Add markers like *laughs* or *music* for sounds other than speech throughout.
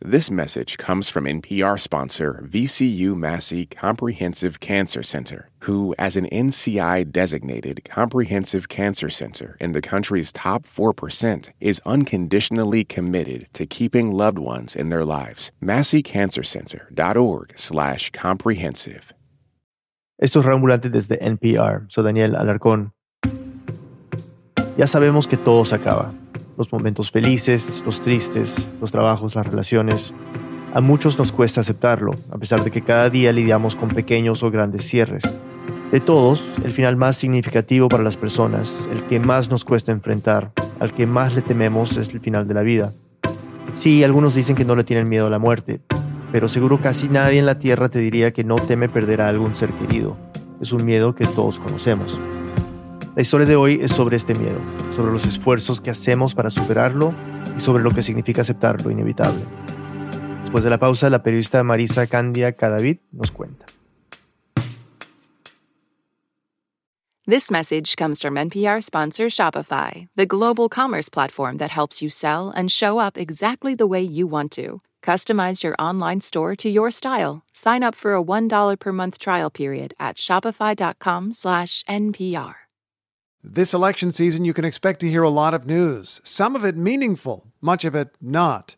This message comes from NPR sponsor VCU Massey Comprehensive Cancer Center, who, as an NCI designated comprehensive cancer center in the country's top 4%, is unconditionally committed to keeping loved ones in their lives. MasseyCancerCenter.org/slash comprehensive. Esto es Rambulante desde NPR. Soy Daniel Alarcón. Ya sabemos que todo se acaba. Los momentos felices, los tristes, los trabajos, las relaciones. A muchos nos cuesta aceptarlo, a pesar de que cada día lidiamos con pequeños o grandes cierres. De todos, el final más significativo para las personas, el que más nos cuesta enfrentar, al que más le tememos es el final de la vida. Sí, algunos dicen que no le tienen miedo a la muerte, pero seguro casi nadie en la Tierra te diría que no teme perder a algún ser querido. Es un miedo que todos conocemos. La historia de hoy es sobre este miedo, sobre los esfuerzos que hacemos para superarlo y sobre lo que significa aceptar lo inevitable. Después de la pausa, la periodista Marisa Candia Cadavid nos cuenta. This message comes from NPR sponsor Shopify, the global commerce platform that helps you sell and show up exactly the way you want to. Customize your online store to your style. Sign up for a $1 per month trial period at shopify.com/npr. This election season, you can expect to hear a lot of news, some of it meaningful, much of it not.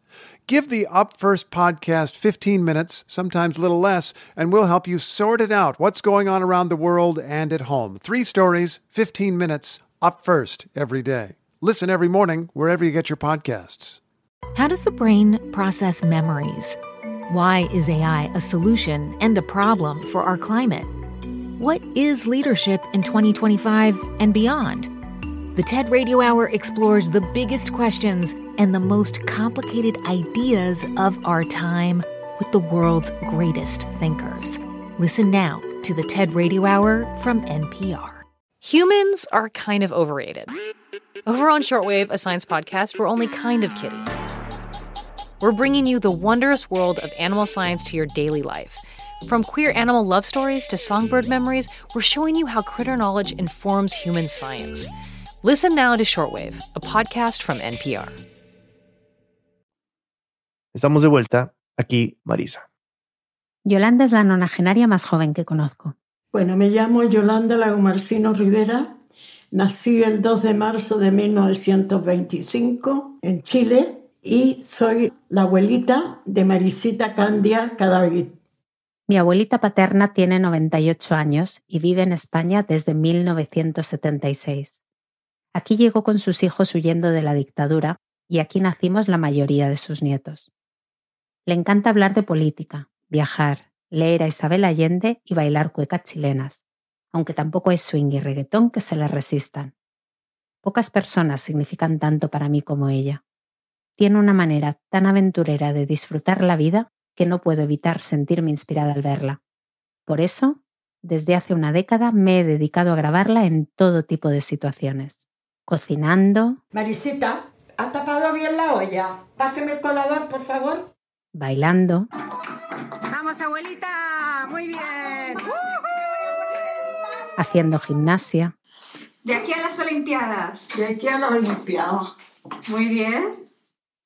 Give the Up First podcast 15 minutes, sometimes a little less, and we'll help you sort it out what's going on around the world and at home. Three stories, 15 minutes, up first every day. Listen every morning wherever you get your podcasts. How does the brain process memories? Why is AI a solution and a problem for our climate? What is leadership in 2025 and beyond? The TED Radio Hour explores the biggest questions and the most complicated ideas of our time with the world's greatest thinkers. Listen now to the TED Radio Hour from NPR. Humans are kind of overrated. Over on Shortwave, a science podcast, we're only kind of kidding. We're bringing you the wondrous world of animal science to your daily life. From queer animal love stories to songbird memories, we're showing you how critter knowledge informs human science. Listen now to Shortwave, a podcast from NPR. Estamos de vuelta. Aquí, Marisa. Yolanda es la nonagenaria más joven que conozco. Bueno, me llamo Yolanda Lagomarcino Rivera. Nací el 2 de marzo de 1925 en Chile y soy la abuelita de Marisita Candia Cadavid. Mi abuelita paterna tiene 98 años y vive en España desde 1976. Aquí llegó con sus hijos huyendo de la dictadura y aquí nacimos la mayoría de sus nietos. Le encanta hablar de política, viajar, leer a Isabel Allende y bailar cuecas chilenas, aunque tampoco es swing y reggaetón que se le resistan. Pocas personas significan tanto para mí como ella. Tiene una manera tan aventurera de disfrutar la vida que no puedo evitar sentirme inspirada al verla. Por eso, desde hace una década me he dedicado a grabarla en todo tipo de situaciones. Cocinando. Marisita, ¿ha tapado bien la olla? Páseme el colador, por favor. Bailando. Vamos, abuelita. Muy bien. Haciendo gimnasia. De aquí a las Olimpiadas. De aquí a las Olimpiadas. Muy bien.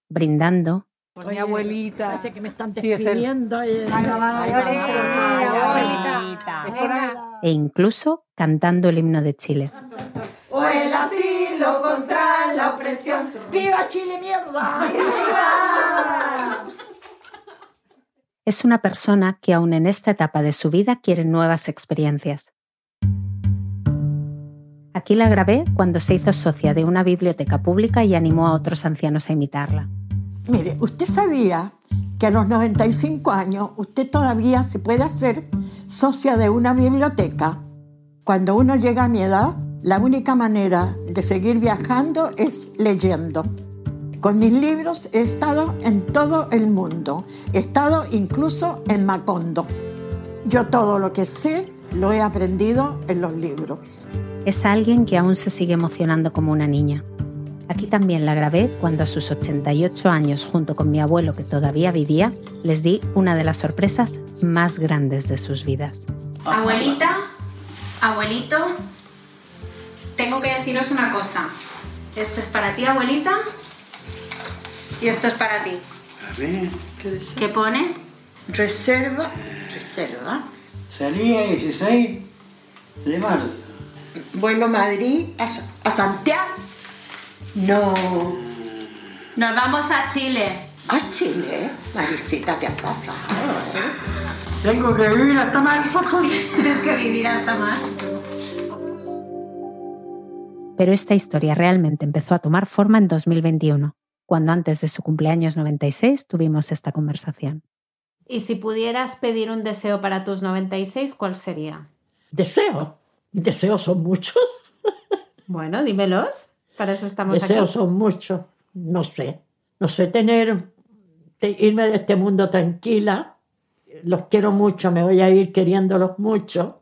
Brindando. Por mi abuelita. Parece que me están despidiendo. Sí, e incluso cantando el himno de Chile. O el asilo contra la opresión. ¡Viva Chile, mierda! ¡Viva! Es una persona que aún en esta etapa de su vida quiere nuevas experiencias. Aquí la grabé cuando se hizo socia de una biblioteca pública y animó a otros ancianos a imitarla. Mire, ¿usted sabía que a los 95 años usted todavía se puede hacer socia de una biblioteca? Cuando uno llega a mi edad, la única manera de seguir viajando es leyendo. Con mis libros he estado en todo el mundo. He estado incluso en Macondo. Yo todo lo que sé lo he aprendido en los libros. Es alguien que aún se sigue emocionando como una niña. Aquí también la grabé cuando a sus 88 años, junto con mi abuelo que todavía vivía, les di una de las sorpresas más grandes de sus vidas. Abuelita, abuelito, tengo que deciros una cosa. Esto es para ti, abuelita, y esto es para ti. A ver. ¿Qué pone? Reserva, reserva. Salía 16 de marzo. Vuelo Madrid a, a Santiago. No. Nos vamos a Chile. A Chile, Marisita, te has pasado, ¿eh? Tengo que vivir hasta marzo. *laughs* Tienes que vivir hasta más. Pero esta historia realmente empezó a tomar forma en 2021, cuando antes de su cumpleaños 96 tuvimos esta conversación. Y si pudieras pedir un deseo para tus 96, ¿cuál sería? Deseos. Deseos son muchos. Bueno, dímelos. Para eso estamos Deseos aquí. son muchos. No sé. No sé, tener, irme de este mundo tranquila. Los quiero mucho, me voy a ir queriéndolos mucho.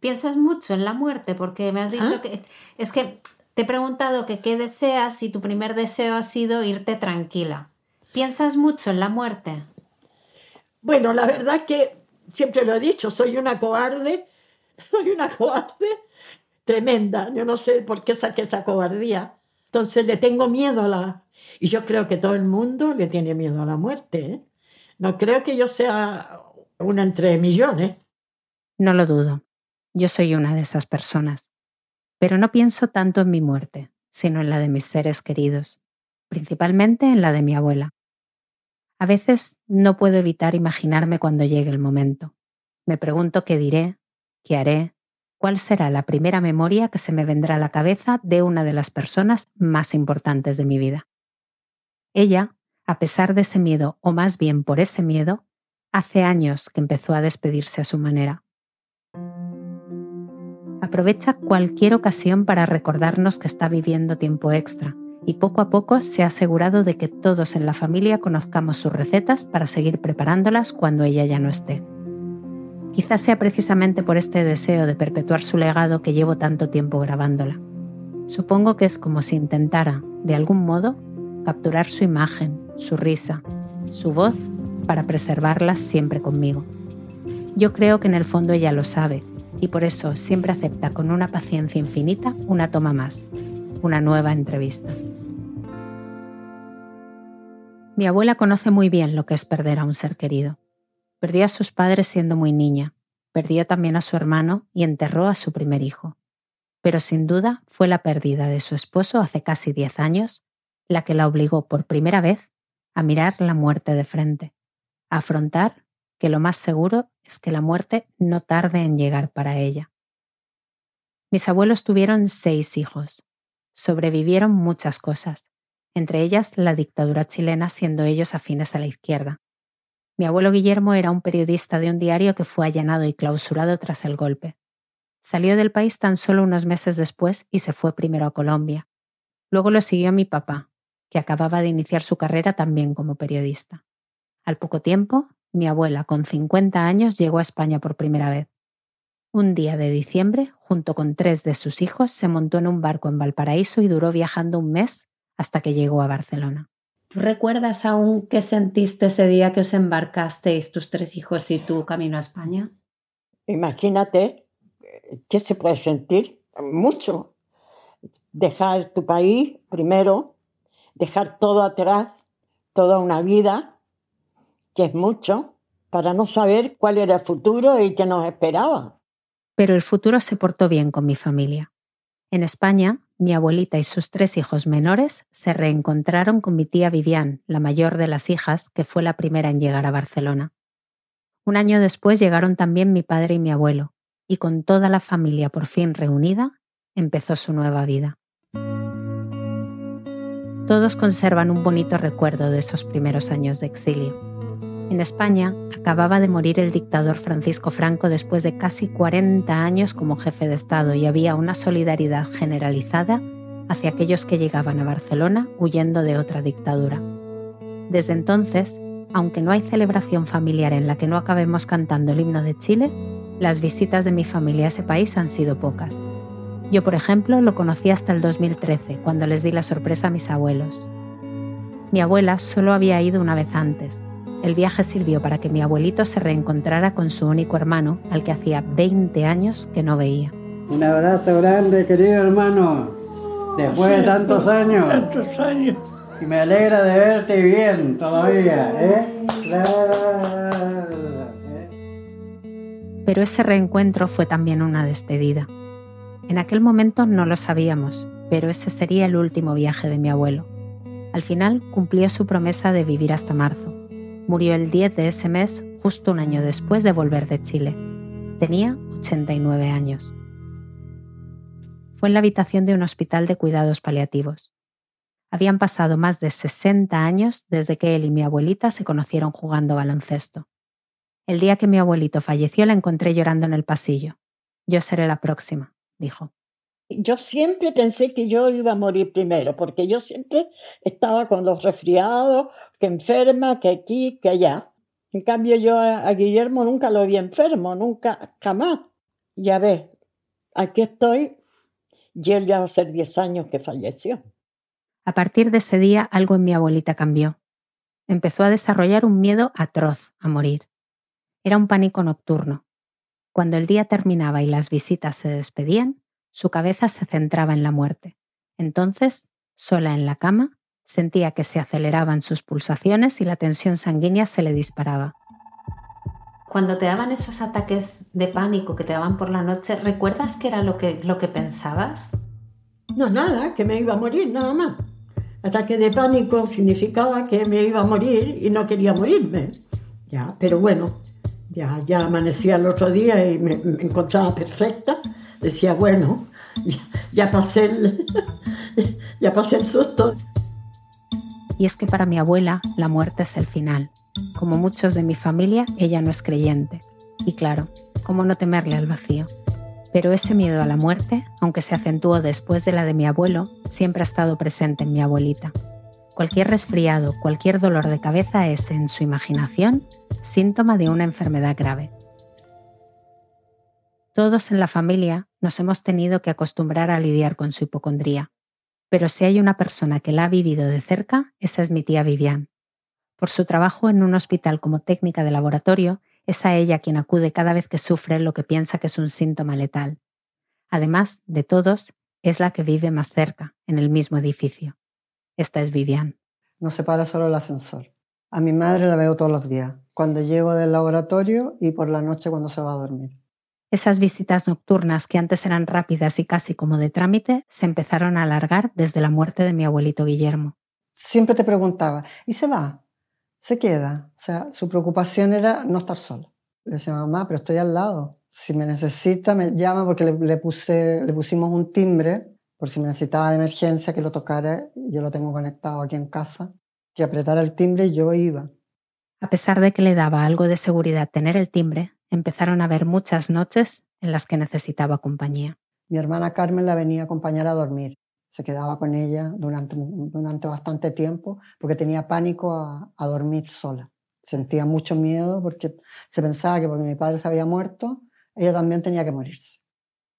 Piensas mucho en la muerte porque me has dicho ¿Ah? que es que te he preguntado que qué deseas y tu primer deseo ha sido irte tranquila. ¿Piensas mucho en la muerte? Bueno, la verdad que siempre lo he dicho, soy una cobarde. *laughs* Soy una cobarde tremenda. Yo no sé por qué saqué esa cobardía. Entonces le tengo miedo a la... Y yo creo que todo el mundo le tiene miedo a la muerte. ¿eh? No creo que yo sea una entre millones. No lo dudo. Yo soy una de esas personas. Pero no pienso tanto en mi muerte, sino en la de mis seres queridos, principalmente en la de mi abuela. A veces no puedo evitar imaginarme cuando llegue el momento. Me pregunto qué diré, qué haré, cuál será la primera memoria que se me vendrá a la cabeza de una de las personas más importantes de mi vida. Ella, a pesar de ese miedo, o más bien por ese miedo, hace años que empezó a despedirse a su manera. Aprovecha cualquier ocasión para recordarnos que está viviendo tiempo extra y poco a poco se ha asegurado de que todos en la familia conozcamos sus recetas para seguir preparándolas cuando ella ya no esté. Quizás sea precisamente por este deseo de perpetuar su legado que llevo tanto tiempo grabándola. Supongo que es como si intentara, de algún modo, capturar su imagen, su risa, su voz para preservarlas siempre conmigo. Yo creo que en el fondo ella lo sabe y por eso siempre acepta con una paciencia infinita una toma más, una nueva entrevista. Mi abuela conoce muy bien lo que es perder a un ser querido. Perdió a sus padres siendo muy niña, perdió también a su hermano y enterró a su primer hijo. Pero sin duda fue la pérdida de su esposo hace casi 10 años la que la obligó por primera vez a mirar la muerte de frente, a afrontar que lo más seguro es que la muerte no tarde en llegar para ella. Mis abuelos tuvieron seis hijos. Sobrevivieron muchas cosas, entre ellas la dictadura chilena siendo ellos afines a la izquierda. Mi abuelo Guillermo era un periodista de un diario que fue allanado y clausurado tras el golpe. Salió del país tan solo unos meses después y se fue primero a Colombia. Luego lo siguió mi papá, que acababa de iniciar su carrera también como periodista. Al poco tiempo, mi abuela, con 50 años, llegó a España por primera vez. Un día de diciembre, junto con tres de sus hijos, se montó en un barco en Valparaíso y duró viajando un mes hasta que llegó a Barcelona. ¿Tú recuerdas aún qué sentiste ese día que os embarcasteis, tus tres hijos y tú, camino a España? Imagínate qué se puede sentir. Mucho. Dejar tu país primero, dejar todo atrás, toda una vida, que es mucho, para no saber cuál era el futuro y qué nos esperaba. Pero el futuro se portó bien con mi familia. En España, mi abuelita y sus tres hijos menores se reencontraron con mi tía Vivian, la mayor de las hijas, que fue la primera en llegar a Barcelona. Un año después llegaron también mi padre y mi abuelo, y con toda la familia por fin reunida, empezó su nueva vida. Todos conservan un bonito recuerdo de esos primeros años de exilio. En España acababa de morir el dictador Francisco Franco después de casi 40 años como jefe de Estado y había una solidaridad generalizada hacia aquellos que llegaban a Barcelona huyendo de otra dictadura. Desde entonces, aunque no hay celebración familiar en la que no acabemos cantando el himno de Chile, las visitas de mi familia a ese país han sido pocas. Yo, por ejemplo, lo conocí hasta el 2013, cuando les di la sorpresa a mis abuelos. Mi abuela solo había ido una vez antes, el viaje sirvió para que mi abuelito se reencontrara con su único hermano, al que hacía 20 años que no veía. Un abrazo grande, querido hermano. Después de tantos años. Tantos años. Y me alegra de verte bien todavía, ¿eh? Pero ese reencuentro fue también una despedida. En aquel momento no lo sabíamos, pero ese sería el último viaje de mi abuelo. Al final cumplió su promesa de vivir hasta marzo. Murió el 10 de ese mes, justo un año después de volver de Chile. Tenía 89 años. Fue en la habitación de un hospital de cuidados paliativos. Habían pasado más de 60 años desde que él y mi abuelita se conocieron jugando baloncesto. El día que mi abuelito falleció la encontré llorando en el pasillo. Yo seré la próxima, dijo. Yo siempre pensé que yo iba a morir primero, porque yo siempre estaba con los resfriados, que enferma, que aquí, que allá. En cambio, yo a, Guillermo nunca lo vi enfermo, nunca, jamás. Ya ves, aquí estoy y él ya hace 10 años que falleció. A partir de ese día, algo en mi abuelita cambió. Empezó a desarrollar un miedo atroz a morir. Era un pánico nocturno. Cuando el día terminaba y las visitas se despedían, su cabeza se centraba en la muerte. Entonces, sola en la cama, sentía que se aceleraban sus pulsaciones y la tensión sanguínea se le disparaba. Cuando te daban esos ataques de pánico que te daban por la noche, ¿recuerdas qué era lo que, lo que pensabas? No, nada, que me iba a morir, nada más. Ataque de pánico significaba que me iba a morir y no quería morirme. Ya, pero bueno, ya, amanecía el otro día y me, encontraba perfecta. Decía, bueno, ya, ya pasé el, *laughs* ya pasé el susto. Y es que para mi abuela la muerte es el final. Como muchos de mi familia, ella no es creyente. Y claro, ¿cómo no temerle al vacío? Pero ese miedo a la muerte, aunque se acentuó después de la de mi abuelo, siempre ha estado presente en mi abuelita. Cualquier resfriado, cualquier dolor de cabeza es, en su imaginación, síntoma de una enfermedad grave. Todos en la familia nos hemos tenido que acostumbrar a lidiar con su hipocondría, pero si hay una persona que la ha vivido de cerca, esa es mi tía Vivian. Por su trabajo en un hospital como técnica de laboratorio, es a ella quien acude cada vez que sufre lo que piensa que es un síntoma letal. Además de todos, es la que vive más cerca, en el mismo edificio. Esta es Vivian. No se para solo el ascensor. A mi madre la veo todos los días, cuando llego del laboratorio y por la noche cuando se va a dormir. Esas visitas nocturnas que antes eran rápidas y casi como de trámite se empezaron a alargar desde la muerte de mi abuelito Guillermo. Siempre te preguntaba, ¿y se va? ¿Se queda? O sea, su preocupación era no estar sola. Le decía, mamá, pero estoy al lado. Si me necesita, me llama porque le, puse, le pusimos un timbre por si me necesitaba de emergencia que lo tocara, yo lo tengo conectado aquí en casa, que apretara el timbre y yo iba. A pesar de que le daba algo de seguridad tener el timbre, empezaron a haber muchas noches en las que necesitaba compañía. Mi hermana Carmen la venía a acompañar a dormir. Se quedaba con ella durante, durante bastante tiempo porque tenía pánico a, a dormir sola. Sentía mucho miedo porque se pensaba que porque mi padre se había muerto, ella también tenía que morirse.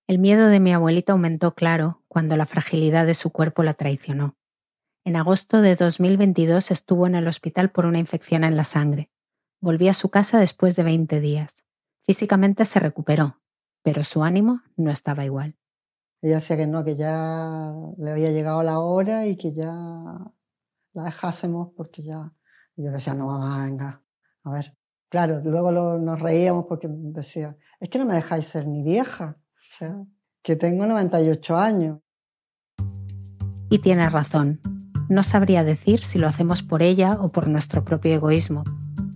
El miedo de mi abuelita aumentó, claro, cuando la fragilidad de su cuerpo la traicionó. En agosto de 2022 estuvo en el hospital por una infección en la sangre. Volví a su casa después de 20 días. Físicamente se recuperó, pero su ánimo no estaba igual. Ella decía que no, que ya le había llegado la hora y que ya la dejásemos porque ya... Y yo decía, no, venga, a ver. Claro, luego nos reíamos porque decía, es que no me dejáis ser ni vieja que tengo 98 años. Y tiene razón. No sabría decir si lo hacemos por ella o por nuestro propio egoísmo,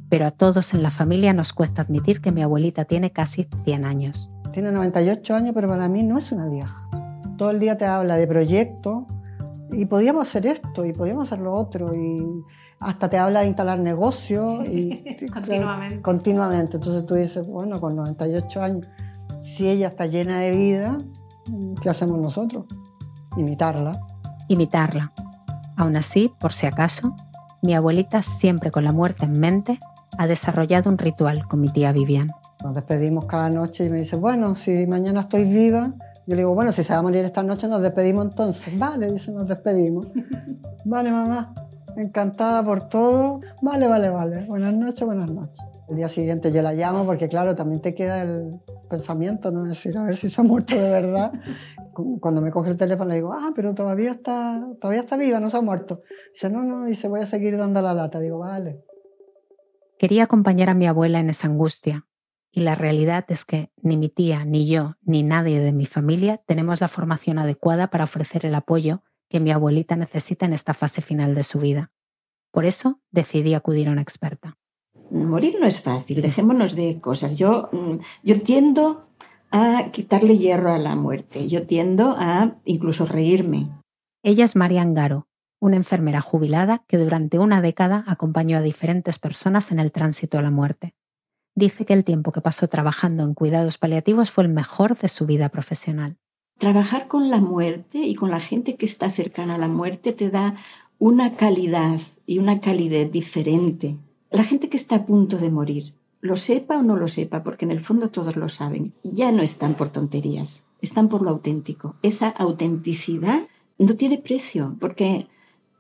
pero a todos en la familia nos cuesta admitir que mi abuelita tiene casi 100 años. Tiene 98 años, pero para mí no es una vieja. Todo el día te habla de proyectos y podíamos hacer esto y podíamos hacer lo otro y hasta te habla de instalar negocios y *laughs* continuamente. continuamente. Entonces tú dices, bueno, con 98 años si ella está llena de vida, ¿qué hacemos nosotros? Imitarla. Imitarla. Aún así, por si acaso, mi abuelita, siempre con la muerte en mente, ha desarrollado un ritual con mi tía Vivian. Nos despedimos cada noche y me dice, bueno, si mañana estoy viva, yo le digo, bueno, si se va a morir esta noche, nos despedimos entonces. *laughs* Vale, dice, nos despedimos. Vale, mamá. encantada por todo. Vale, vale, vale. Buenas noches, buenas noches. El día siguiente yo la llamo porque, claro, también te queda el pensamiento, ¿no? Decir, a ver si se ha muerto de verdad. *laughs* Cuando me coge el teléfono le digo, ah, pero todavía está, todavía está viva, no se ha muerto. Dice, no, no, se voy a seguir dando la lata. Digo, vale. Quería acompañar a mi abuela en esa angustia, y la realidad es que ni mi tía, ni yo, ni nadie de mi familia tenemos la formación adecuada para ofrecer el apoyo que mi abuelita necesita en esta fase final de su vida. Por eso decidí acudir a una experta. Morir no es fácil, dejémonos de cosas. Yo, mm, yo tiendo a quitarle hierro a la muerte, yo tiendo a incluso reírme. Ella es Marian Garo, una enfermera jubilada que durante una década acompañó a diferentes personas en el tránsito a la muerte dice que el tiempo que pasó trabajando en cuidados paliativos fue el mejor de su vida profesional. Trabajar con la muerte y con la gente que está cercana a la muerte te da una calidad y una calidez diferente. La gente que está a punto de morir, lo sepa o no lo sepa, porque en el fondo todos lo saben, ya no están por tonterías, están por lo auténtico. Esa autenticidad no tiene precio, porque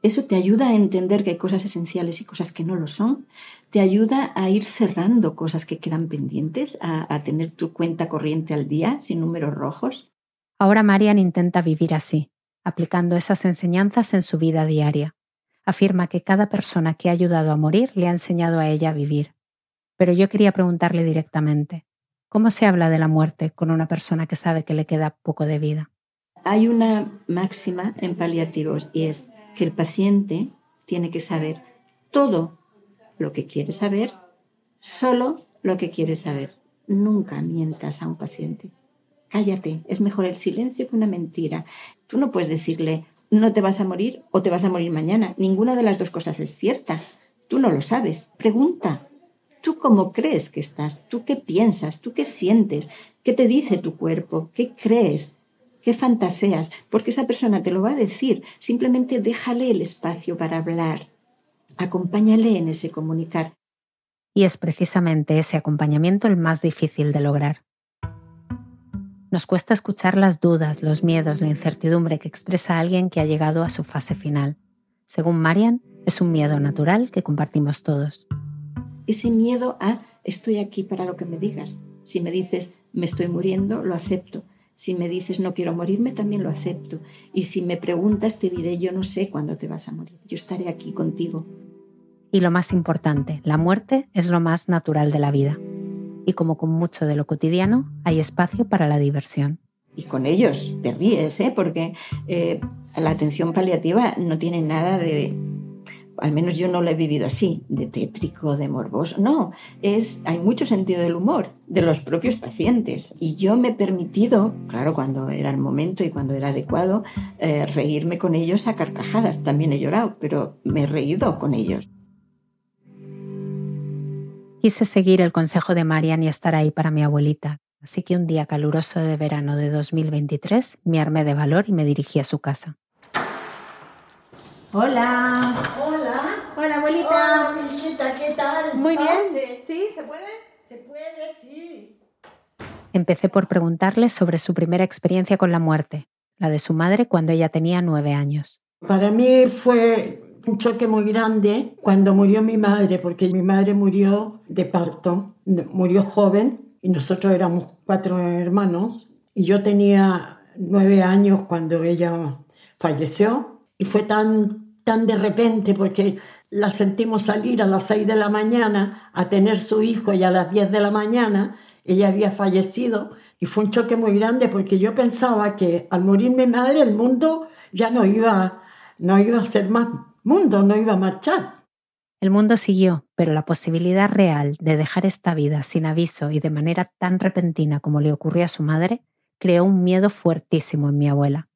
eso te ayuda a entender que hay cosas esenciales y cosas que no lo son. Te ayuda a ir cerrando cosas que quedan pendientes, a, tener tu cuenta corriente al día sin números rojos. Ahora Marian intenta vivir así, aplicando esas enseñanzas en su vida diaria. Afirma que cada persona que ha ayudado a morir le ha enseñado a ella a vivir. Pero yo quería preguntarle directamente, ¿cómo se habla de la muerte con una persona que sabe que le queda poco de vida? Hay una máxima en paliativos y es que el paciente tiene que saber todo lo que quiere saber, solo lo que quiere saber. Nunca mientas a un paciente. Cállate, es mejor el silencio que una mentira. Tú no puedes decirle, no te vas a morir o te vas a morir mañana. Ninguna de las dos cosas es cierta. Tú no lo sabes. Pregunta. ¿Tú cómo crees que estás? ¿Tú qué piensas? ¿Tú qué sientes? ¿Qué te dice tu cuerpo? ¿Qué crees? qué fantaseas, porque esa persona te lo va a decir. Simplemente déjale el espacio para hablar. Acompáñale en ese comunicar. Y es precisamente ese acompañamiento el más difícil de lograr. Nos cuesta escuchar las dudas, los miedos, la incertidumbre que expresa alguien que ha llegado a su fase final. Según Marian, es un miedo natural que compartimos todos. Ese miedo a estoy aquí para lo que me digas. Si me dices me estoy muriendo, lo acepto. Si me dices no quiero morirme, también lo acepto. Y si me preguntas, te diré yo no sé cuándo te vas a morir. Yo estaré aquí contigo. Y lo más importante, la muerte es lo más natural de la vida. Y como con mucho de lo cotidiano, hay espacio para la diversión. Y con ellos te ríes, ¿eh? porque eh, la atención paliativa no tiene nada de, al menos yo no lo he vivido así, de tétrico, de morboso. No, es, hay mucho sentido del humor de los propios pacientes. Y yo me he permitido, claro, cuando era el momento y cuando era adecuado, eh, reírme con ellos a carcajadas. También he llorado, pero me he reído con ellos. Quise seguir el consejo de Marian y estar ahí para mi abuelita. Así que un día caluroso de verano de 2023 me armé de valor y me dirigí a su casa. Hola. Hola. Hola, abuelita. Hola, amiguita, ¿qué tal? Muy bien. ¿Sí? ¿Se puede? Se puede, sí. Empecé por preguntarle sobre su primera experiencia con la muerte, la de su madre cuando ella tenía nueve años. Para mí fue un choque muy grande cuando murió mi madre, porque mi madre murió de parto, murió joven y nosotros éramos cuatro hermanos y yo tenía nueve años cuando ella falleció y fue tan tan de repente porque la sentimos salir a las 6 de la mañana a tener su hijo y a las 10 de la mañana ella había fallecido y fue un choque muy grande porque yo pensaba que al morir mi madre el mundo ya no iba, no iba a ser más mundo, no iba a marchar. El mundo siguió, pero la posibilidad real de dejar esta vida sin aviso y de manera tan repentina como le ocurrió a su madre creó un miedo fuertísimo en mi abuela.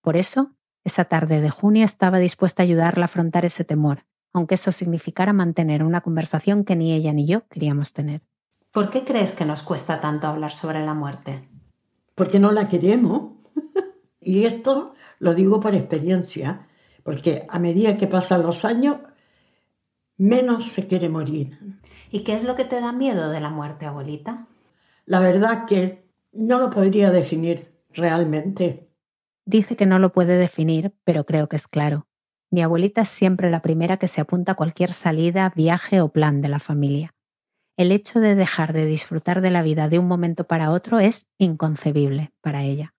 Por eso esa tarde de junio estaba dispuesta a ayudarla a afrontar ese temor, aunque eso significara mantener una conversación que ni ella ni yo queríamos tener. ¿Por qué crees que nos cuesta tanto hablar sobre la muerte? Porque no la queremos. *laughs* y esto lo digo por experiencia, porque a medida que pasan los años, menos se quiere morir. ¿Y qué es lo que te da miedo de la muerte, abuelita? La verdad que no lo podría definir realmente. Dice que no lo puede definir, pero creo que es claro. Mi abuelita es siempre la primera que se apunta a cualquier salida, viaje o plan de la familia. El hecho de dejar de disfrutar de la vida de un momento para otro es inconcebible para ella.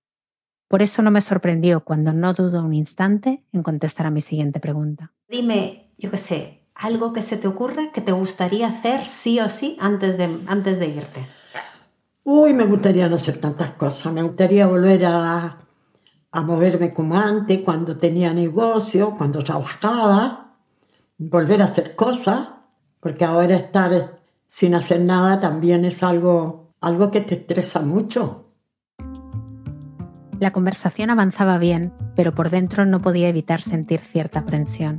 Por eso no me sorprendió cuando no dudo un instante en contestar a mi siguiente pregunta. Dime, yo qué sé, algo que se te ocurra que te gustaría hacer sí o sí antes de, antes de irte. Uy, me gustaría no hacer tantas cosas. Me gustaría volver a, a moverme como antes, cuando tenía negocio, cuando trabajaba. Volver a hacer cosas, porque ahora estar sin hacer nada también es algo, algo que te estresa mucho. La conversación avanzaba bien, pero por dentro no podía evitar sentir cierta aprensión.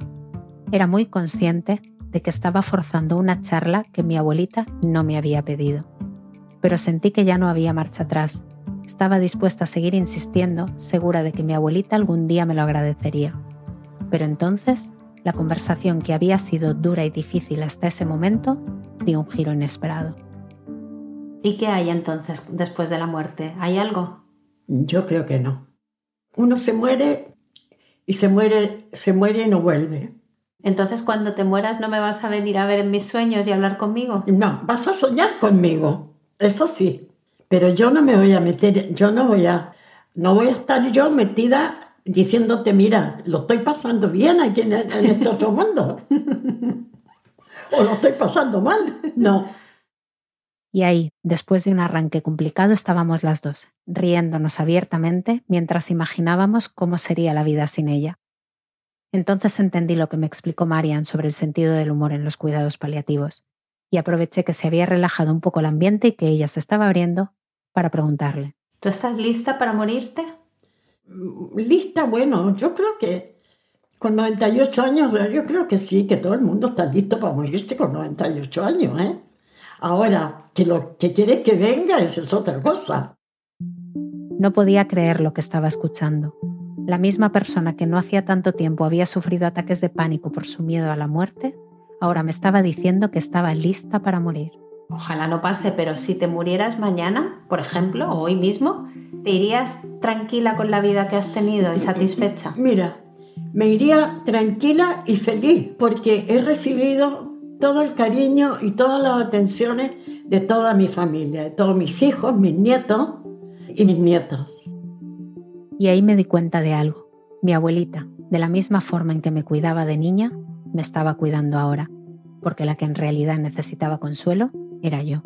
Era muy consciente de que estaba forzando una charla que mi abuelita no me había pedido. Pero sentí que ya no había marcha atrás. Estaba dispuesta a seguir insistiendo, segura de que mi abuelita algún día me lo agradecería. Pero entonces, la conversación que había sido dura y difícil hasta ese momento dio un giro inesperado. ¿Y qué hay entonces después de la muerte? ¿Hay algo? Yo creo que no. Uno se muere y se muere, se muere y no vuelve. Entonces cuando te mueras no me vas a venir a ver en mis sueños y hablar conmigo. No, vas a soñar conmigo, eso sí. Pero yo no me voy a meter, yo no voy a, no voy a estar yo metida diciéndote, mira, lo estoy pasando bien aquí en, en este otro mundo. *laughs* o lo estoy pasando mal. No. Y ahí, después de un arranque complicado, estábamos las dos, riéndonos abiertamente mientras imaginábamos cómo sería la vida sin ella. Entonces entendí lo que me explicó Marian sobre el sentido del humor en los cuidados paliativos, y aproveché que se había relajado un poco el ambiente y que ella se estaba abriendo para preguntarle. ¿Tú estás lista para morirte? Lista, bueno, yo creo que con 98 años, yo creo que sí, que todo el mundo está listo para morirse con 98 años, ¿eh? Ahora, que lo que quiere que venga, esa es otra cosa. No podía creer lo que estaba escuchando. La misma persona que no hacía tanto tiempo había sufrido ataques de pánico por su miedo a la muerte, ahora me estaba diciendo que estaba lista para morir. Ojalá no pase, pero si te murieras mañana, por ejemplo, o hoy mismo, ¿te irías tranquila con la vida que has tenido y satisfecha? Mira, me iría tranquila y feliz porque he recibido todo el cariño y todas las atenciones de toda mi familia, de todos mis hijos, mis nietos y mis nietos. Y ahí me di cuenta de algo. Mi abuelita, de la misma forma en que me cuidaba de niña, me estaba cuidando ahora, porque la que en realidad necesitaba consuelo era yo.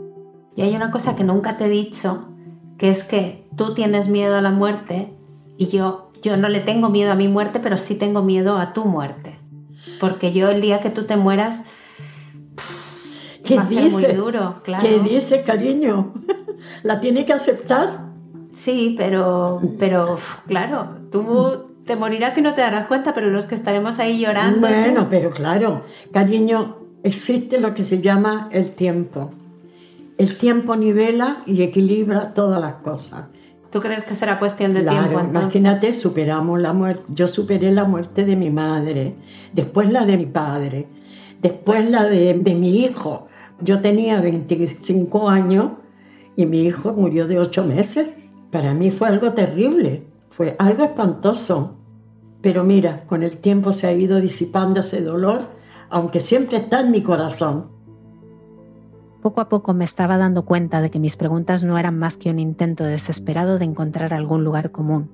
Y hay una cosa que nunca te he dicho, que es que tú tienes miedo a la muerte y yo, yo no le tengo miedo a mi muerte, pero sí tengo miedo a tu muerte. Porque yo el día que tú te mueras, ¿Qué va a ser dice? muy duro, claro. ¿Qué dice, cariño? *laughs* ¿La tiene que aceptar? Sí, pero, pero claro, tú te morirás y no te darás cuenta, pero los que estaremos ahí llorando. Bueno, pero claro, cariño, existe lo que se llama el tiempo. El tiempo nivela y equilibra todas las cosas. ¿Tú crees que será cuestión de Claro, tiempo? entonces? imagínate, superamos la muerte. Yo superé la muerte de mi madre, después la de mi padre, después la de, de mi hijo. Yo tenía 25 años y mi hijo murió de 8 meses. Para mí fue algo terrible, fue algo espantoso. Pero mira, con el tiempo se ha ido disipando ese dolor, aunque siempre está en mi corazón. Poco a poco me estaba dando cuenta de que mis preguntas no eran más que un intento desesperado de encontrar algún lugar común,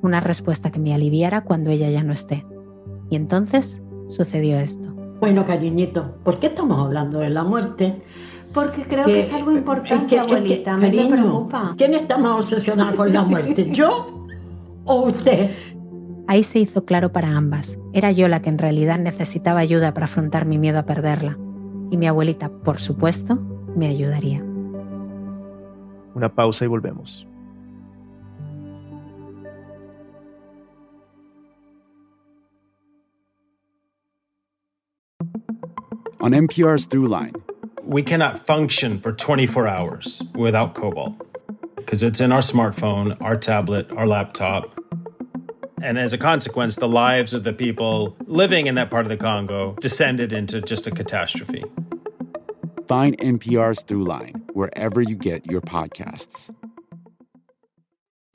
una respuesta que me aliviara cuando ella ya no esté. Y entonces sucedió esto. Bueno, cariñito, ¿por qué estamos hablando de la muerte? Porque creo que, es algo importante, es que- es que, abuelita. me preocupa. ¿Quién está más obsesionado con la muerte? *laughs* ¿Yo o usted? Ahí se hizo claro para ambas. Era yo la que en realidad necesitaba ayuda para afrontar mi miedo a perderla. Y mi abuelita, por supuesto, me ayudaría. Una pausa y volvemos. On NPR's Throughline, we cannot function for 24 hours without cobalt because it's in our smartphone, our tablet, our laptop. And as a consequence, the lives of the people living in that part of the Congo descended into just a catastrophe. find NPR's Throughline wherever you get your podcasts.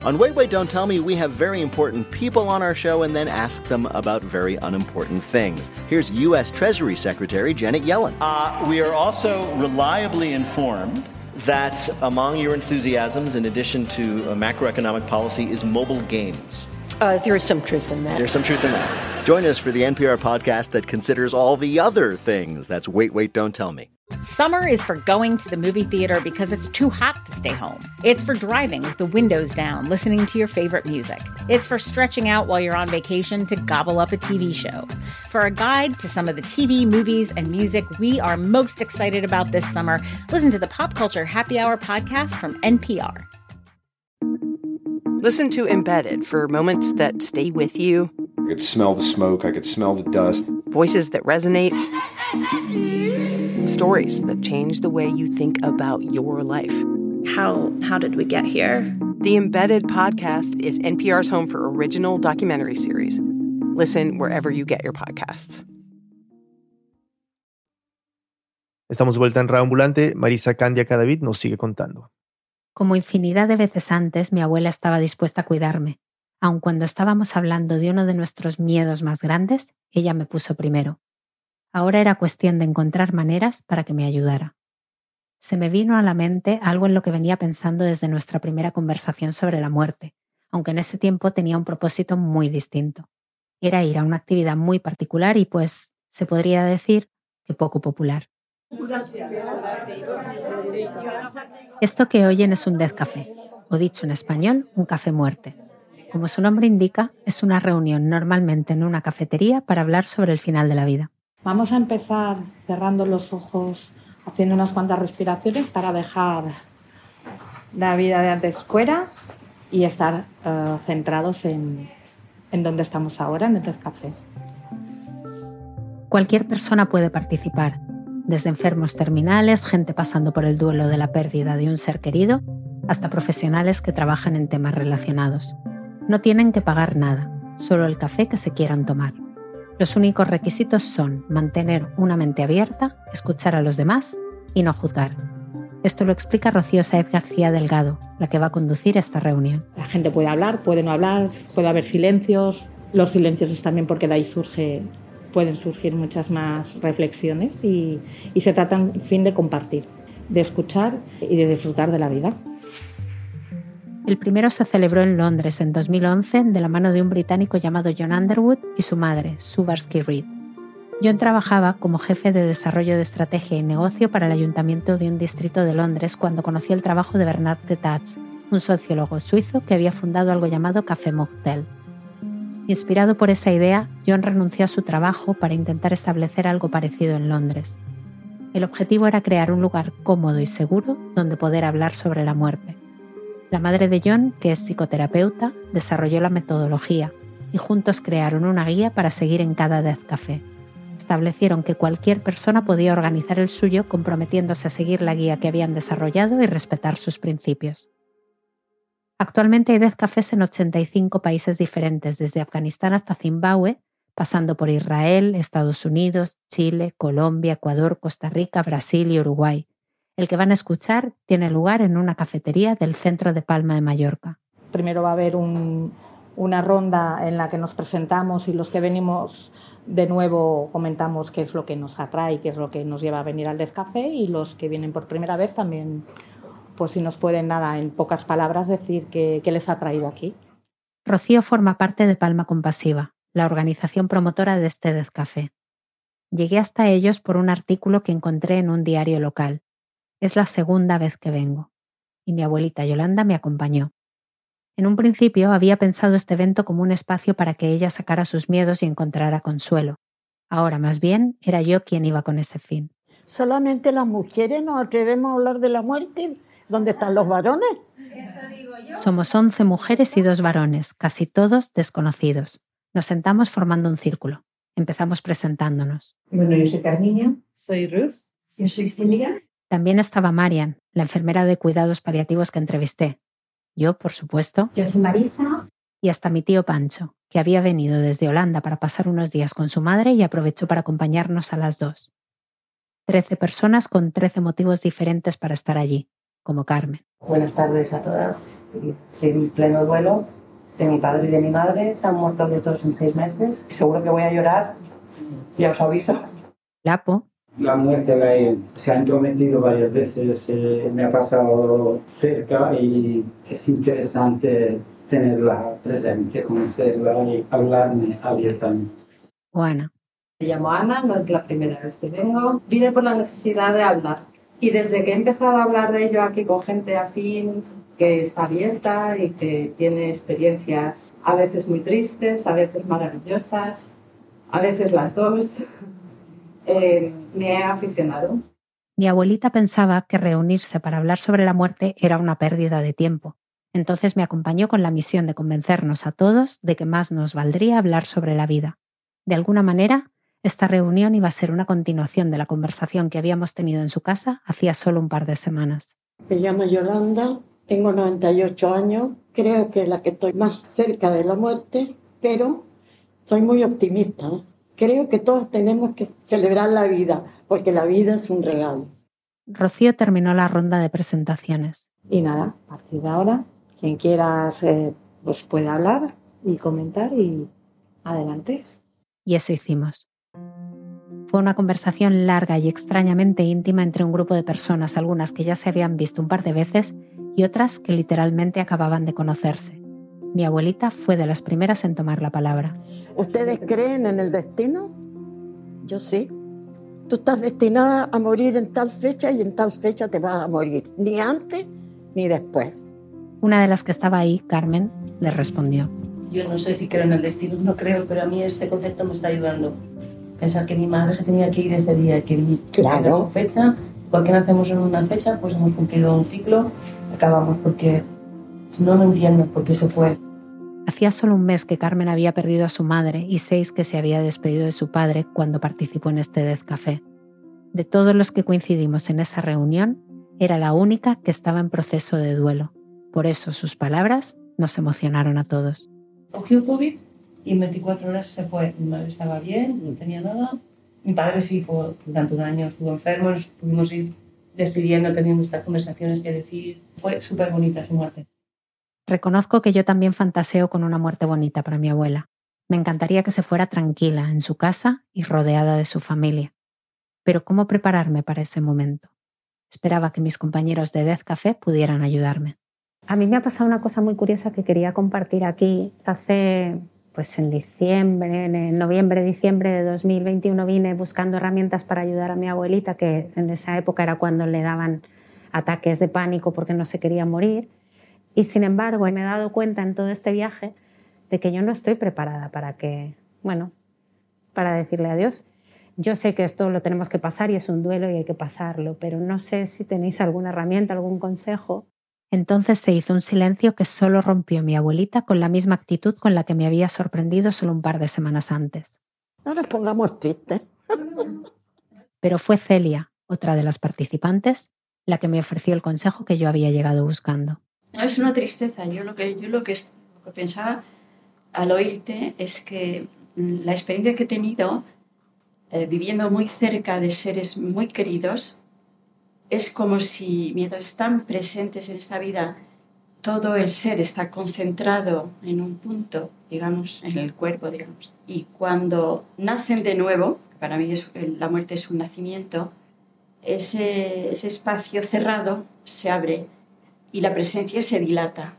On Wait, Wait, Don't Tell Me, we have very important people on our show and then ask them about very unimportant things. Here's U.S. Treasury Secretary Janet Yellen. Uh, we are also reliably informed that among your enthusiasms, in addition to uh, macroeconomic policy, is mobile games. Uh, there is some truth in that. There's some truth in that. Join us for the NPR podcast that considers all the other things. That's Wait, Wait, Don't Tell Me. Summer is for going to the movie theater because it's too hot to stay home. It's for driving with the windows down, listening to your favorite music. It's for stretching out while you're on vacation to gobble up a TV show. For a guide to some of the TV, movies, and music we are most excited about this summer, listen to the Pop Culture Happy Hour podcast from NPR. Listen to Embedded for moments that stay with you, I could smell the smoke, I could smell the dust. Voices that resonate, stories that change the way you think about your life. How how did we get here? The Embedded podcast is NPR's home for original documentary series. Listen wherever you get your podcasts. Estamos vuelta en Ambulante. Marisa Candia Cadavid nos sigue contando. Como infinidad de veces antes, mi abuela estaba dispuesta a cuidarme. Aun cuando estábamos hablando de uno de nuestros miedos más grandes, ella me puso primero. Ahora era cuestión de encontrar maneras para que me ayudara. Se me vino a la mente algo en lo que venía pensando desde nuestra primera conversación sobre la muerte, aunque en ese tiempo tenía un propósito muy distinto. Era ir a una actividad muy particular y, pues, se podría decir que poco popular. Esto que oyen es un death café, o dicho en español, un café muerte. Como su nombre indica, es una reunión normalmente en una cafetería para hablar sobre el final de la vida. Vamos a empezar cerrando los ojos, haciendo unas cuantas respiraciones para dejar la vida de antes fuera y estar eh, centrados en, en donde estamos ahora, en el café. Cualquier persona puede participar, desde enfermos terminales, gente pasando por el duelo de la pérdida de un ser querido, hasta profesionales que trabajan en temas relacionados. No tienen que pagar nada, solo el café que se quieran tomar. Los únicos requisitos son mantener una mente abierta, escuchar a los demás y no juzgar. Esto lo explica Rocío Saez García Delgado, la que va a conducir esta reunión. La gente puede hablar, puede no hablar, puede haber silencios. Los silencios es también porque de ahí surge, pueden surgir muchas más reflexiones y, y se trata, en fin, de compartir, de escuchar y de disfrutar de la vida. El primero se celebró en Londres en 2011 de la mano de un británico llamado John Underwood y su madre, Sue Barsky Reed. John trabajaba como jefe de desarrollo de estrategia y negocio para el ayuntamiento de un distrito de Londres cuando conoció el trabajo de Bernard de Tats, un sociólogo suizo que había fundado algo llamado Café Mocktail. Inspirado por esa idea, John renunció a su trabajo para intentar establecer algo parecido en Londres. El objetivo era crear un lugar cómodo y seguro donde poder hablar sobre la muerte. La madre de John, que es psicoterapeuta, desarrolló la metodología y juntos crearon una guía para seguir en cada Death Café. Establecieron que cualquier persona podía organizar el suyo comprometiéndose a seguir la guía que habían desarrollado y respetar sus principios. Actualmente hay Death Cafés en 85 países diferentes, desde Afganistán hasta Zimbabue, pasando por Israel, Estados Unidos, Chile, Colombia, Ecuador, Costa Rica, Brasil y Uruguay. El que van a escuchar tiene lugar en una cafetería del centro de Palma de Mallorca. Primero va a haber un, una ronda en la que nos presentamos y los que venimos de nuevo comentamos qué es lo que nos atrae, qué es lo que nos lleva a venir al Café y los que vienen por primera vez también, pues si nos pueden nada, en pocas palabras decir qué, qué les ha traído aquí. Rocío forma parte de Palma Compasiva, la organización promotora de este Café. Llegué hasta ellos por un artículo que encontré en un diario local. Es la segunda vez que vengo, y mi abuelita Yolanda me acompañó. En un principio había pensado este evento como un espacio para que ella sacara sus miedos y encontrara consuelo. Ahora más bien era yo quien iba con ese fin. Solamente las mujeres nos atrevemos a hablar de la muerte. ¿Dónde están los varones? Somos 11 mujeres y dos varones, casi todos desconocidos. Nos sentamos formando un círculo. Empezamos presentándonos. Bueno, yo soy Carmiña. Soy Ruth. Yo soy Celia. También estaba Marian, la enfermera de cuidados paliativos que entrevisté. Yo, por supuesto. Yo soy Marisa. Y hasta mi tío Pancho, que había venido desde Holanda para pasar unos días con su madre y aprovechó para acompañarnos a las dos. Trece personas con trece motivos diferentes para estar allí. como Carmen. Buenas tardes a todas. Estoy en pleno duelo de mi padre y de mi madre. Se han muerto los dos en seis meses. Seguro que voy a llorar. Ya os aviso. Lapo. La muerte me, se ha entrometido varias veces, eh, me ha pasado cerca y es interesante tenerla presente, conocerla y hablarme abiertamente. O Ana. Me llamo Ana, no es la primera vez que vengo. Vine por la necesidad de hablar. Y desde que he empezado a hablar de ello aquí con gente afín, que está abierta y que tiene experiencias a veces muy tristes, a veces maravillosas, a veces las dos, *laughs* eh, me he aficionado. Mi abuelita pensaba que reunirse para hablar sobre la muerte era una pérdida de tiempo. Entonces me acompañó con la misión de convencernos a todos de que más nos valdría hablar sobre la vida. De alguna manera, esta reunión iba a ser una continuación de la conversación que habíamos tenido en su casa hacía solo un par de semanas. Me llamo Yolanda, tengo 98 años, creo que es la que estoy más cerca de la muerte, pero soy muy optimista. Creo que todos tenemos que celebrar la vida, porque la vida es un regalo. Rocío terminó la ronda de presentaciones. Y nada, a partir de ahora, quien quiera eh, pues puede hablar y comentar y adelante. Y eso hicimos. Fue una conversación larga y extrañamente íntima entre un grupo de personas, algunas que ya se habían visto un par de veces y otras que literalmente acababan de conocerse. Mi abuelita fue de las primeras en tomar la palabra. ¿Ustedes creen en el destino? Yo sí. Tú estás destinada a morir en tal fecha y en tal fecha te vas a morir, ni antes ni después. Una de las que estaba ahí, Carmen, le respondió. Yo no sé si creo en el destino, no creo, pero a mí este concepto me está ayudando. Pensar que mi madre se tenía que ir ese día, que claro. fecha, igual que nacemos en una fecha, pues hemos cumplido un ciclo, acabamos porque no lo entiendo por qué se fue. Hacía solo un mes que Carmen había perdido a su madre y seis que se había despedido de su padre cuando participó en este Death Café. De todos los que coincidimos en esa reunión, era la única que estaba en proceso de duelo. Por eso sus palabras nos emocionaron a todos. Cogió COVID y en 24 horas se fue. Mi madre estaba bien, no tenía nada. Mi padre sí fue durante un año, estuvo enfermo, nos pudimos ir despidiendo, teniendo estas conversaciones que decir. Fue súper bonita su muerte. Reconozco que yo también fantaseo con una muerte bonita para mi abuela. Me encantaría que se fuera tranquila en su casa y rodeada de su familia. Pero ¿cómo prepararme para ese momento? Esperaba que mis compañeros de Death Café pudieran ayudarme. A mí me ha pasado una cosa muy curiosa que quería compartir aquí. Hace, pues en diciembre, en noviembre, diciembre de 2021 vine buscando herramientas para ayudar a mi abuelita, que en esa época era cuando le daban ataques de pánico porque no se quería morir. Y sin embargo, me he dado cuenta en todo este viaje de que yo no estoy preparada para que, bueno, para decirle adiós. Yo sé que esto lo tenemos que pasar y es un duelo y hay que pasarlo, pero no sé si tenéis alguna herramienta, algún consejo. Entonces se hizo un silencio que solo rompió mi abuelita con la misma actitud con la que me había sorprendido solo un par de semanas antes. No nos pongamos tristes. Pero fue Celia, otra de las participantes, la que me ofreció el consejo que yo había llegado buscando. Es una tristeza. Yo lo que, yo lo que, pensaba al oírte es que la experiencia que he tenido eh, viviendo muy cerca de seres muy queridos es como si mientras están presentes en esta vida, todo el ser está concentrado en un punto, digamos, en el cuerpo, digamos. Y cuando nacen de nuevo, para mí la muerte es un nacimiento, ese, ese espacio cerrado se abre y la presencia se dilata.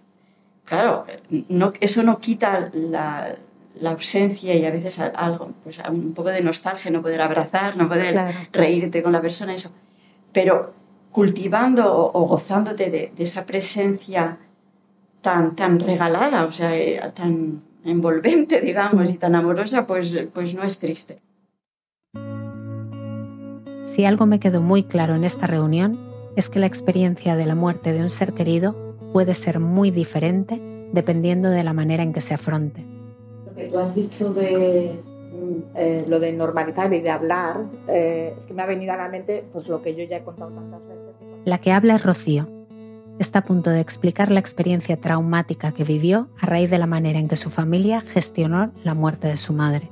Claro, no, eso no quita la, la, ausencia y a veces algo, pues un poco de nostalgia, no poder abrazar, no poder claro. reírte con la persona, eso. Pero cultivando o, o gozándote de, de, esa presencia tan, tan regalada, o sea, eh, tan envolvente, digamos, y tan amorosa, pues, pues no es triste. Si algo me quedó muy claro en esta reunión, es que la experiencia de la muerte de un ser querido puede ser muy diferente dependiendo de la manera en que se afronte. Lo que tú has dicho de eh, lo de normalizar y de hablar, eh, es que me ha venido a la mente pues, lo que yo ya he contado tantas veces. La que habla es Rocío. Está a punto de explicar la experiencia traumática que vivió a raíz de la manera en que su familia gestionó la muerte de su madre.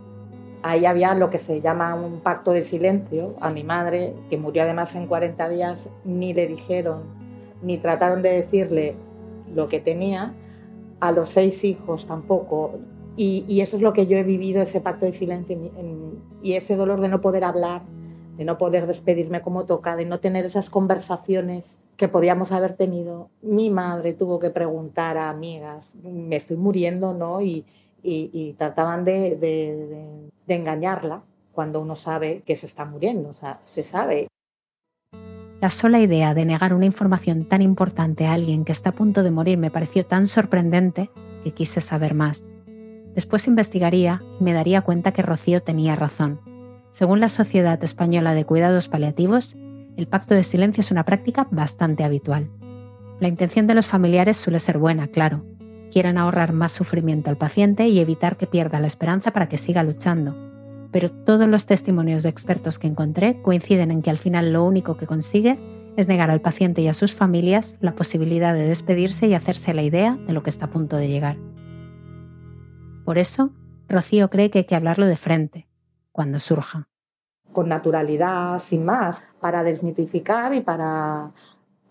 Ahí había lo que se llama un pacto de silencio. A mi madre, que murió además en 40 días, ni le dijeron ni trataron de decirle lo que tenía, a los seis hijos tampoco. Y, y eso es lo que yo he vivido, ese pacto de silencio en- y ese dolor de no poder hablar, de no poder despedirme como toca, de no tener esas conversaciones que podíamos haber tenido. Mi madre tuvo que preguntar a amigas, me estoy muriendo, ¿no? Y, y- trataban de- de engañarla cuando uno sabe que se está muriendo, o sea, se sabe. La sola idea de negar una información tan importante a alguien que está a punto de morir me pareció tan sorprendente que quise saber más. Después investigaría y me daría cuenta que Rocío tenía razón. Según la Sociedad Española de Cuidados Paliativos, el pacto de silencio es una práctica bastante habitual. La intención de los familiares suele ser buena, claro. Quieren ahorrar más sufrimiento al paciente y evitar que pierda la esperanza para que siga luchando. Pero todos los testimonios de expertos que encontré coinciden en que al final lo único que consigue es negar al paciente y a sus familias la posibilidad de despedirse y hacerse la idea de lo que está a punto de llegar. Por eso, Rocío cree que hay que hablarlo de frente, cuando surja. con naturalidad, sin más, para desmitificar y para,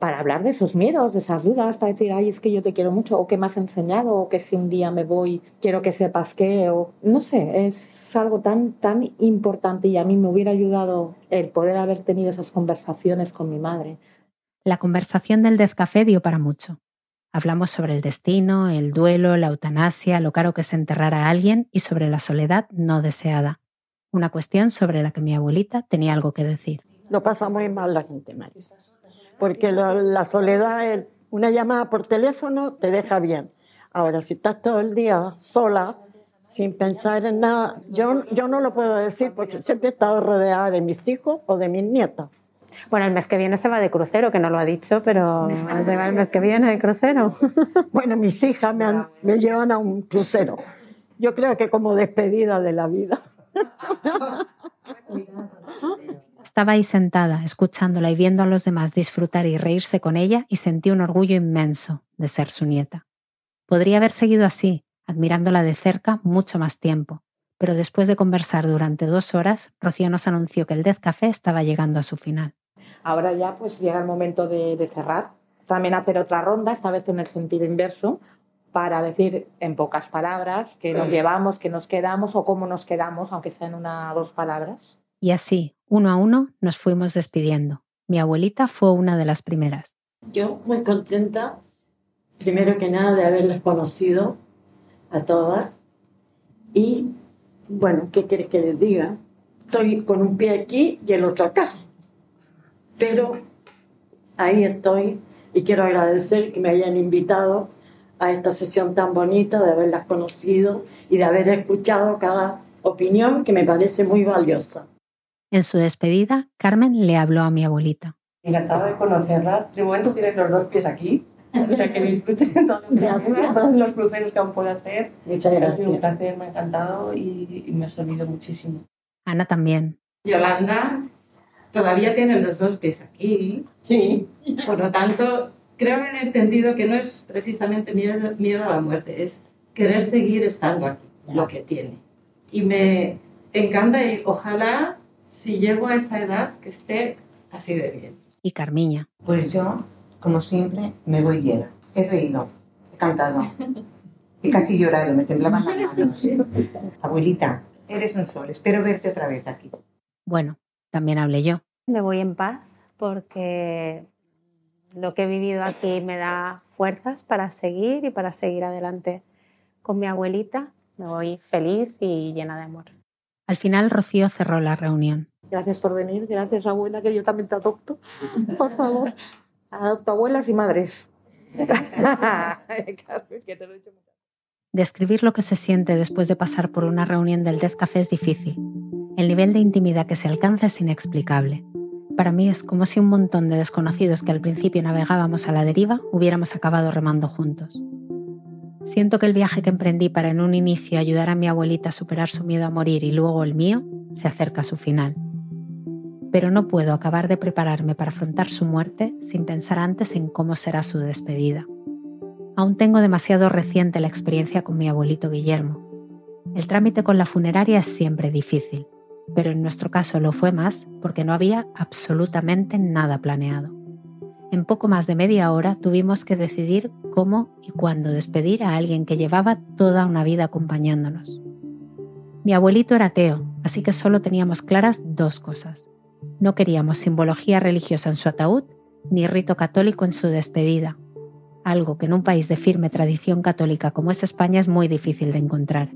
para hablar de esos miedos, de esas dudas, para decir, ay, es que yo te quiero mucho, o que me has enseñado, o que si un día me voy, quiero que sepas que, o no sé, es, es algo tan, tan importante y a mí me hubiera ayudado el poder haber tenido esas conversaciones con mi madre. La conversación del Café dio para mucho. Hablamos sobre el destino, el duelo, la eutanasia, lo caro que es enterrar a alguien y sobre la soledad no deseada. Una cuestión sobre la que mi abuelita tenía algo que decir. Lo pasa muy mal la gente, María. Porque la, la soledad, una llamada por teléfono te deja bien. Ahora, si estás todo el día sola, sin pensar en nada, yo, yo no lo puedo decir porque siempre he estado rodeada de mis hijos o de mis nietas. Bueno, el mes que viene se va de crucero, que no lo ha dicho, pero se va el mes que viene de crucero. *laughs* Bueno, mis hijas me, han- me llevan a un crucero. Yo creo que como despedida de la vida. *laughs* Estaba ahí sentada, escuchándola y viendo a los demás disfrutar y reírse con ella y sentí un orgullo inmenso de ser su nieta. Podría haber seguido así, admirándola de cerca mucho más tiempo, pero después de conversar durante dos horas, Rocío nos anunció que el Death Café estaba llegando a su final. Ahora ya pues llega el momento de, de cerrar, también hacer otra ronda, esta vez en el sentido inverso, para decir en pocas palabras qué nos *clears throat* llevamos, qué nos quedamos o cómo nos quedamos, aunque sean una o dos palabras. Y así, uno a uno, nos fuimos despidiendo. Mi abuelita fue una de las primeras. Yo muy contenta, primero que nada, de haberlas conocido a todas. Y, bueno, ¿qué quieres que les diga? Estoy con un pie aquí y el otro acá. Pero ahí estoy y quiero agradecer que me hayan invitado a esta sesión tan bonita, de haberlas conocido y de haber escuchado cada opinión que me parece muy valiosa. En su despedida, Carmen le habló a mi abuelita. Encantada de conocerla. De momento tienes los dos pies aquí. *laughs* O sea, que disfruten todos los, todos los cruceros que aún pueda hacer. Muchas Ha sido un gracias. placer, me ha encantado y, y me ha servido muchísimo. Ana también. Yolanda todavía tiene los dos pies aquí. Sí. Por lo tanto, creo haber entendido que no es precisamente miedo, miedo a la muerte, es querer seguir estando aquí, lo que tiene. Y me encanta y ojalá, si llego a esa edad, que esté así de bien. Y Carmiña. Pues yo, como siempre, me voy llena. He reído, he cantado, he casi llorado, me temblaban las manos. Abuelita, eres un sol, espero verte otra vez aquí. Bueno, también hablé yo. Me voy en paz porque lo que he vivido aquí me da fuerzas para seguir y para seguir adelante con mi abuelita. Me voy feliz y llena de amor. Al final, Rocío cerró la reunión. Gracias por venir, gracias abuela, que yo también te adopto. *laughs* Por favor, adopto abuelas y madres. *laughs* Describir lo que se siente después de pasar por una reunión del Death Café es difícil. El nivel de intimidad que se alcanza es inexplicable. Para mí es como si un montón de desconocidos que al principio navegábamos a la deriva hubiéramos acabado remando juntos. Siento que el viaje que emprendí para en un inicio ayudar a mi abuelita a superar su miedo a morir y luego el mío se acerca a su final. Pero no puedo acabar de prepararme para afrontar su muerte sin pensar antes en cómo será su despedida. Aún tengo demasiado reciente la experiencia con mi abuelito Guillermo. El trámite con la funeraria es siempre difícil, pero en nuestro caso lo fue más porque no había absolutamente nada planeado. En poco más de media hora tuvimos que decidir cómo y cuándo despedir a alguien que llevaba toda una vida acompañándonos. Mi abuelito era ateo, así que solo teníamos claras dos cosas. No queríamos simbología religiosa en su ataúd ni rito católico en su despedida, algo que en un país de firme tradición católica como es España es muy difícil de encontrar.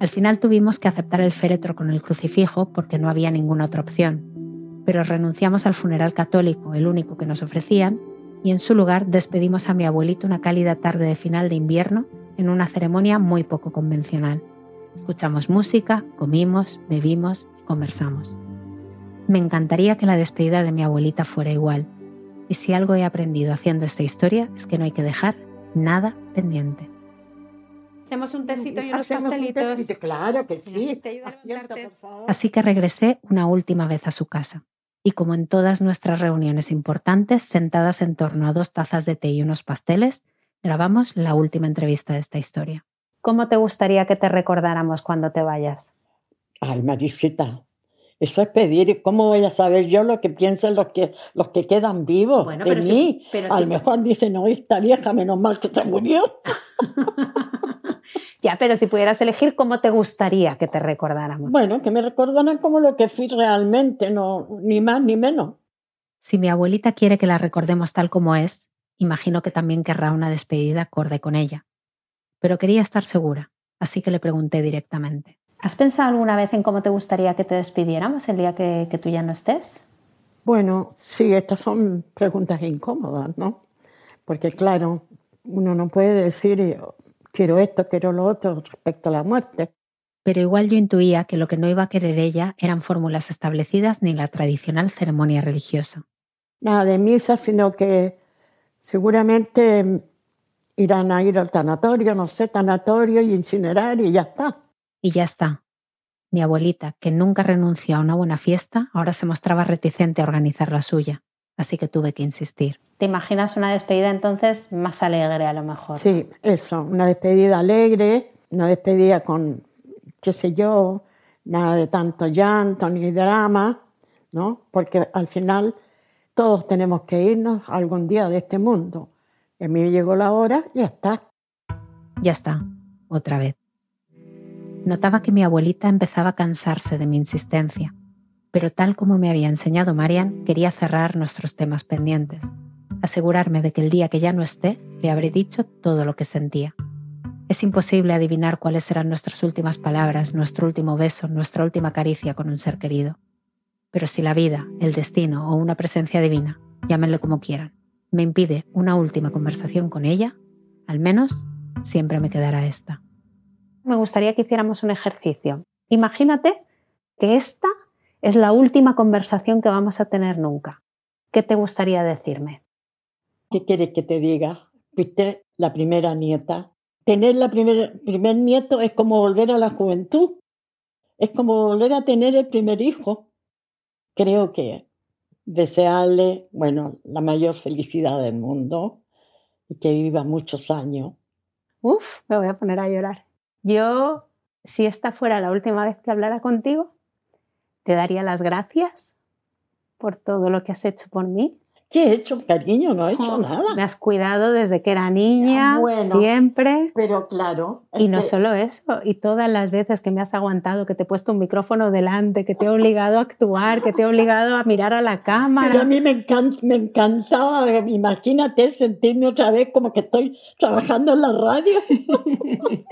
Al final tuvimos que aceptar el féretro con el crucifijo porque no había ninguna otra opción pero renunciamos al funeral católico, el único que nos ofrecían, y en su lugar despedimos a mi abuelito una cálida tarde de final de invierno en una ceremonia muy poco convencional. Escuchamos música, comimos, bebimos y conversamos. Me encantaría que la despedida de mi abuelita fuera igual, y si algo he aprendido haciendo esta historia es que no hay que dejar nada pendiente. Hacemos un tecito y unos Hacemos un tecito, claro que sí. Te ayudo a levantarte. Así que regresé una última vez a su casa. Y como en todas nuestras reuniones importantes, sentadas en torno a dos tazas de té y unos pasteles, grabamos la última entrevista de esta historia. ¿Cómo te gustaría que te recordáramos cuando te vayas? Ay, Marisita, eso es pedir. ¿Y ¿Cómo voy a saber yo lo que piensan los que, los que quedan vivos Bueno, de pero si- mí? pero a si- lo mejor dicen, no, esta vieja, menos mal que se murió. *laughs* Ya, pero si pudieras elegir, ¿cómo te gustaría que te recordáramos? Bueno, que me recordaran como lo que fui realmente, no, ni más ni menos. Si mi abuelita quiere que la recordemos tal como es, imagino que también querrá una despedida acorde con ella. Pero quería estar segura, así que le pregunté directamente. ¿Has pensado alguna vez en cómo te gustaría que te despidiéramos el día que, que tú ya no estés? Bueno, sí, estas son preguntas incómodas, ¿no? Porque claro, uno no puede decir quiero esto, quiero lo otro respecto a la muerte. Pero igual yo intuía que lo que no iba a querer ella eran fórmulas establecidas ni la tradicional ceremonia religiosa. Nada de misa, sino que seguramente irán a ir al tanatorio, no sé, tanatorio y incinerar y ya está. Y ya está. Mi abuelita, que nunca renunció a una buena fiesta, ahora se mostraba reticente a organizar la suya, así que tuve que insistir. ¿Te imaginas una despedida entonces más alegre a lo mejor? Sí, eso, una despedida alegre, una despedida con, qué sé yo, nada de tanto llanto ni drama, ¿no? Porque al final todos tenemos que irnos algún día de este mundo. Y a mí llegó la hora, ya está. Ya está, otra vez. Notaba que mi abuelita empezaba a cansarse de mi insistencia, pero tal como me había enseñado Marian, quería cerrar nuestros temas pendientes, asegurarme de que el día que ya no esté, le habré dicho todo lo que sentía. Es imposible adivinar cuáles serán nuestras últimas palabras, nuestro último beso, nuestra última caricia con un ser querido. Pero si la vida, el destino o una presencia divina, llámenlo como quieran, me impide una última conversación con ella, al menos siempre me quedará esta. Me gustaría que hiciéramos un ejercicio. Imagínate que esta es la última conversación que vamos a tener nunca. ¿Qué te gustaría decirme? ¿Qué quieres que te diga? Fuiste la primera nieta. Tener la primer, primer nieto es como volver a la juventud. Es como volver a tener el primer hijo. Creo que desearle, bueno, la mayor felicidad del mundo y que viva muchos años. Uf, me voy a poner a llorar. Yo, si esta fuera la última vez que hablara contigo, te daría las gracias por todo lo que has hecho por mí. ¿Qué he hecho, cariño? No he hecho Oh, nada. Me has cuidado desde que era niña, Ah, bueno, siempre. Pero claro. Y no que- solo eso, y todas las veces que me has aguantado, que te he puesto un micrófono delante, que te he obligado a actuar, que te he obligado a mirar a la cámara. Pero a mí me encantaba, imagínate sentirme otra vez como que estoy trabajando en la radio. *laughs*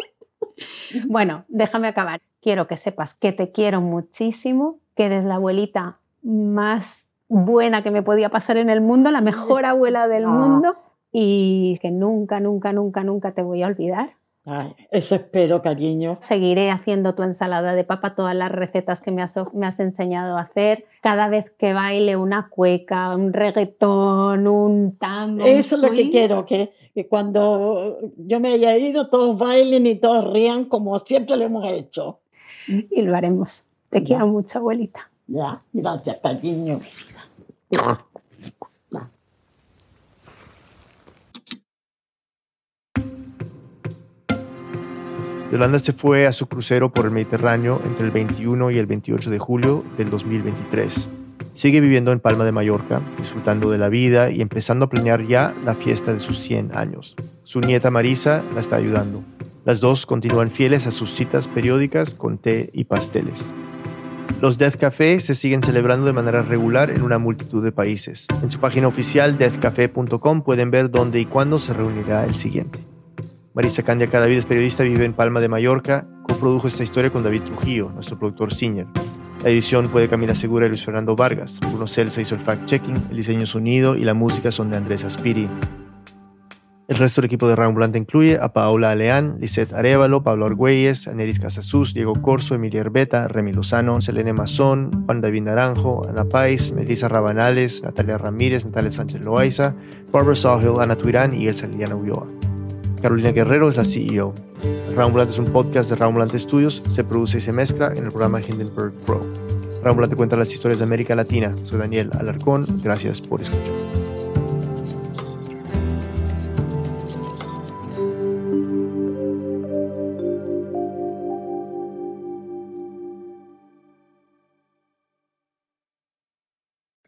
Bueno, déjame acabar. Quiero que sepas que te quiero muchísimo, que eres la abuelita más buena que me podía pasar en el mundo, la mejor abuela *laughs* del mundo y que nunca, nunca, nunca, nunca te voy a olvidar. Ay, eso espero, cariño. Seguiré haciendo tu ensalada de papa, todas las recetas que me has, me has enseñado a hacer. Cada vez que baile una cueca, un reggaetón, un tango. un Eso es lo que quiero, que, que cuando yo me haya ido todos bailen y todos rían como siempre lo hemos hecho. Y lo haremos. Te Ya. quiero mucho, abuelita. Ya, gracias, cariño. Yolanda se fue a su crucero por el Mediterráneo entre el 21 y el 28 de julio del 2023. Sigue viviendo en Palma de Mallorca, disfrutando de la vida y empezando a planear ya la fiesta de sus 100 años. Su nieta Marisa la está ayudando. Las dos continúan fieles a sus citas periódicas con té y pasteles. Los Death Café se siguen celebrando de manera regular en una multitud de países. En su página oficial deathcafé.com pueden ver dónde y cuándo se reunirá el siguiente. Marisa Candia Cadavid es periodista, vive en Palma de Mallorca, coprodujo esta historia con David Trujillo, nuestro productor senior. La edición fue de Camila Segura y Luis Fernando Vargas. Bruno Celsa hizo el fact-checking, el diseño sonido y la música son de Andrés Aspiri. El resto del equipo de Rambulante incluye a Paola Aleán, Lisette Arevalo, Pablo Argüelles, Aneris Casasus, Diego Corso, Emilia Herbeta, Remy Lozano, Selene Mazón, Juan David Naranjo, Ana Pais, Melissa Rabanales, Natalia Ramírez, Natalia Sánchez Loaiza, Barbara Sawhill, Ana Tuirán y Elsa Liliana Ulloa. Carolina Guerrero es la CEO. Rambulante es un podcast de Rambulante Studios, se produce y se mezcla en el programa Hindenburg Pro. Rambulante cuenta las historias de América Latina. Soy Daniel Alarcón, gracias por escuchar.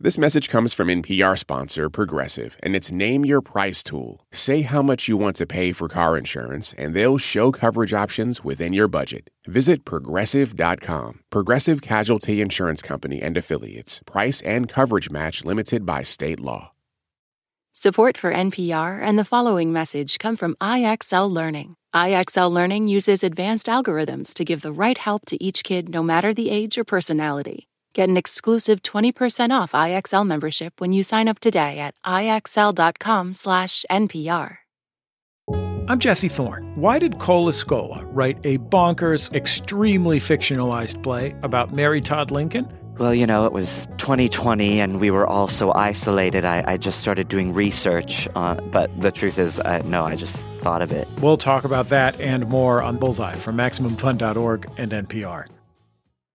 This message comes from NPR sponsor Progressive, and it's Name Your Price tool. Say how much you want to pay for car insurance, and they'll show coverage options within your budget. Visit progressive.com. Progressive Casualty Insurance Company and Affiliates. Price and coverage match limited by state law. Support for NPR and the following message come from IXL Learning. IXL Learning uses advanced algorithms to give the right help to each kid no matter the age or personality. Get an exclusive 20% off IXL membership when you sign up today at IXL.com/NPR. I'm Jesse Thorne. Why did Cola Scola write a bonkers, extremely fictionalized play about Mary Todd Lincoln? Well, you know, it was 2020 and we were all so isolated. I, I just started doing research, on, but the truth is, I, no, I just thought of it. We'll talk about that and more on Bullseye from MaximumFun.org and NPR.